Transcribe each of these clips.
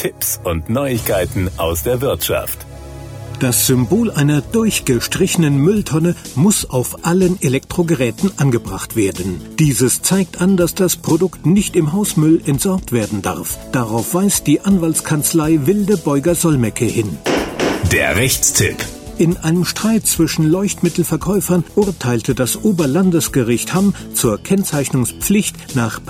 Tipps und Neuigkeiten aus der Wirtschaft. Das Symbol einer durchgestrichenen Mülltonne muss auf allen Elektrogeräten angebracht werden. Dieses zeigt an, dass das Produkt nicht im Hausmüll entsorgt werden darf. Darauf weist die Anwaltskanzlei Wilde Beuger Solmecke hin. Der Rechtstipp. In einem Streit zwischen Leuchtmittelverkäufern urteilte das Oberlandesgericht Hamm zur Kennzeichnungspflicht nach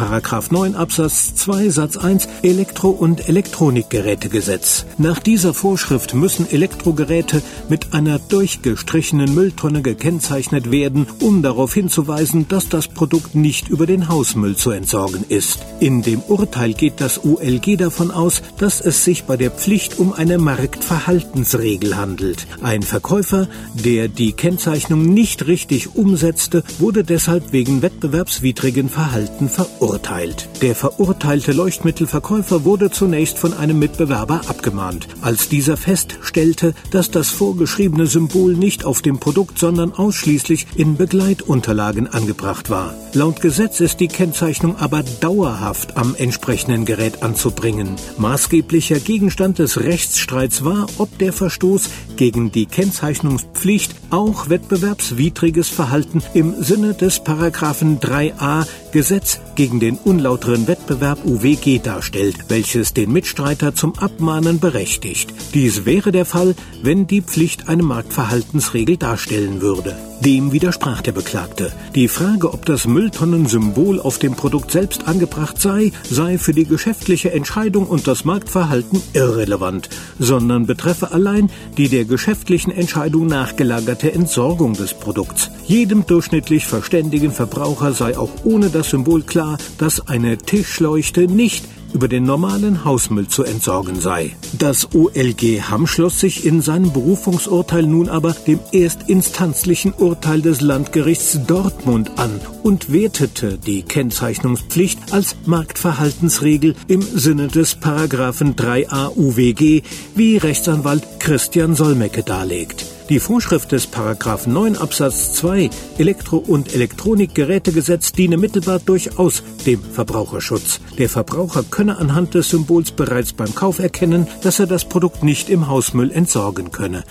9 Absatz 2 Satz 1 Elektro- und Elektronikgerätegesetz. Nach dieser Vorschrift müssen Elektrogeräte mit einer durchgestrichenen Mülltonne gekennzeichnet werden, um darauf hinzuweisen, dass das Produkt nicht über den Hausmüll zu entsorgen ist. In dem Urteil geht das ULG davon aus, dass es sich bei der Pflicht um eine Marktverhaltensregel handelt. Ein Verkäufer, der die Kennzeichnung nicht richtig umsetzte, wurde deshalb wegen wettbewerbswidrigen Verhalten verurteilt. Der verurteilte Leuchtmittelverkäufer wurde zunächst von einem Mitbewerber abgemahnt. Als dieser feststellte, dass das vorgeschriebene Symbol nicht auf dem Produkt, sondern ausschließlich in Begleitunterlagen angebracht war. Laut Gesetz ist die Kennzeichnung aber dauerhaft am entsprechenden Gerät anzubringen. Maßgeblicher Gegenstand des Rechtsstreits war, ob der Verstoß gegen die Kennzeichnung Kennzeichnungspflicht auch wettbewerbswidriges Verhalten im Sinne des Paragraphen 3a Gesetz gegen den unlauteren Wettbewerb UWG darstellt, welches den Mitstreiter zum Abmahnen berechtigt. Dies wäre der Fall, wenn die Pflicht eine Marktverhaltensregel darstellen würde. Dem widersprach der Beklagte. Die Frage, ob das Mülltonnensymbol auf dem Produkt selbst angebracht sei, sei für die geschäftliche Entscheidung und das Marktverhalten irrelevant, sondern betreffe allein die der geschäftlichen Entscheidung nachgelagerte Entsorgung des Produkts. Jedem durchschnittlich verständigen Verbraucher sei auch ohne das Symbol klar, dass eine Tischleuchte nicht über den normalen Hausmüll zu entsorgen sei. Das OLG Hamm schloss sich in seinem Berufungsurteil nun aber dem erstinstanzlichen Urteil des Landgerichts Dortmund an und wertete die Kennzeichnungspflicht als Marktverhaltensregel im Sinne des Paragraphen 3a UWG, wie Rechtsanwalt Christian Solmecke darlegt. Die Vorschrift des Paragraph 9 Absatz 2 Elektro- und Elektronikgerätegesetz diene mittelbar durchaus dem Verbraucherschutz. Der Verbraucher könne anhand des Symbols bereits beim Kauf erkennen, dass er das Produkt nicht im Hausmüll entsorgen könne.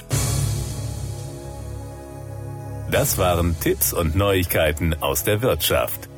Das waren Tipps und Neuigkeiten aus der Wirtschaft.